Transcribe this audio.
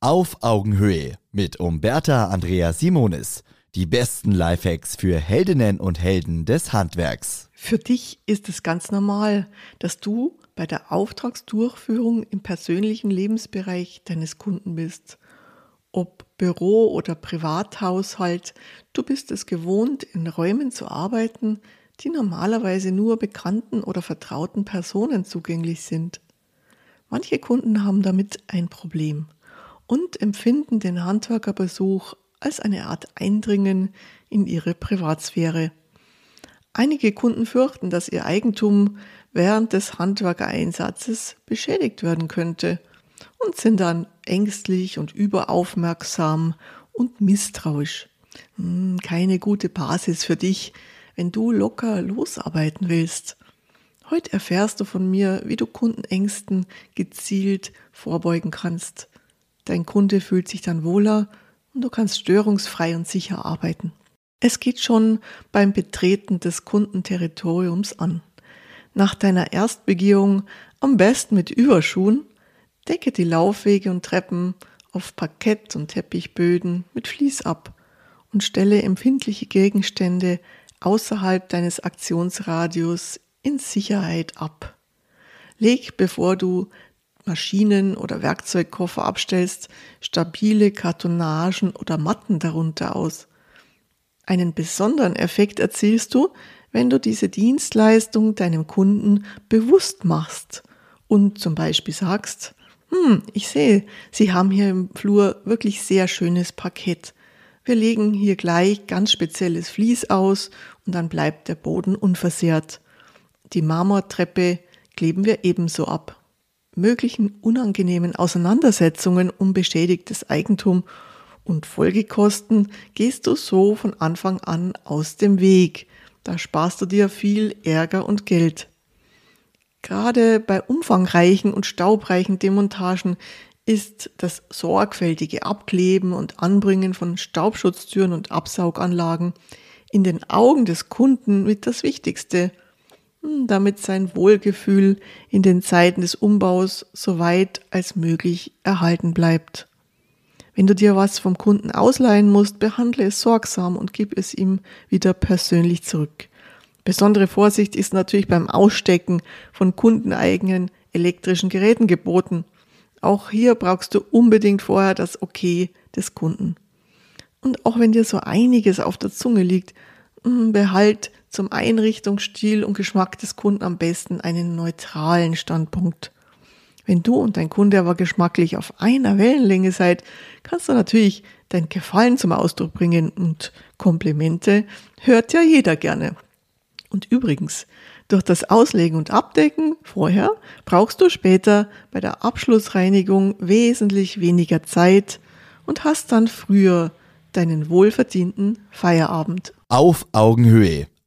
Auf Augenhöhe mit Umberta Andrea Simonis. Die besten Lifehacks für Heldinnen und Helden des Handwerks. Für dich ist es ganz normal, dass du bei der Auftragsdurchführung im persönlichen Lebensbereich deines Kunden bist. Ob Büro oder Privathaushalt, du bist es gewohnt, in Räumen zu arbeiten, die normalerweise nur bekannten oder vertrauten Personen zugänglich sind. Manche Kunden haben damit ein Problem und empfinden den Handwerkerbesuch als eine Art Eindringen in ihre Privatsphäre. Einige Kunden fürchten, dass ihr Eigentum während des Handwerkereinsatzes beschädigt werden könnte und sind dann ängstlich und überaufmerksam und misstrauisch. Hm, keine gute Basis für dich, wenn du locker losarbeiten willst. Heute erfährst du von mir, wie du Kundenängsten gezielt vorbeugen kannst. Dein Kunde fühlt sich dann wohler und du kannst störungsfrei und sicher arbeiten. Es geht schon beim Betreten des Kundenterritoriums an. Nach deiner Erstbegehung am besten mit Überschuhen, decke die Laufwege und Treppen auf Parkett und Teppichböden mit Vlies ab und stelle empfindliche Gegenstände außerhalb deines Aktionsradius in Sicherheit ab. Leg, bevor du Maschinen oder Werkzeugkoffer abstellst, stabile Kartonagen oder Matten darunter aus. Einen besonderen Effekt erzielst du, wenn du diese Dienstleistung deinem Kunden bewusst machst und zum Beispiel sagst, hm, ich sehe, Sie haben hier im Flur wirklich sehr schönes Parkett. Wir legen hier gleich ganz spezielles Vlies aus und dann bleibt der Boden unversehrt. Die Marmortreppe kleben wir ebenso ab. Möglichen unangenehmen Auseinandersetzungen um beschädigtes Eigentum und Folgekosten gehst du so von Anfang an aus dem Weg. Da sparst du dir viel Ärger und Geld. Gerade bei umfangreichen und staubreichen Demontagen ist das sorgfältige Abkleben und Anbringen von Staubschutztüren und Absauganlagen in den Augen des Kunden mit das Wichtigste, damit sein Wohlgefühl in den Zeiten des Umbaus so weit als möglich erhalten bleibt. Wenn du dir was vom Kunden ausleihen musst, behandle es sorgsam und gib es ihm wieder persönlich zurück. Besondere Vorsicht ist natürlich beim Ausstecken von kundeneigenen elektrischen Geräten geboten. Auch hier brauchst du unbedingt vorher das Okay des Kunden. Und auch wenn dir so einiges auf der Zunge liegt, mm, behalt zum Einrichtungsstil und Geschmack des Kunden am besten einen neutralen Standpunkt. Wenn du und dein Kunde aber geschmacklich auf einer Wellenlänge seid, kannst du natürlich dein Gefallen zum Ausdruck bringen und Komplimente hört ja jeder gerne. Und übrigens, durch das Auslegen und Abdecken vorher brauchst du später bei der Abschlussreinigung wesentlich weniger Zeit und hast dann früher deinen wohlverdienten Feierabend. Auf Augenhöhe.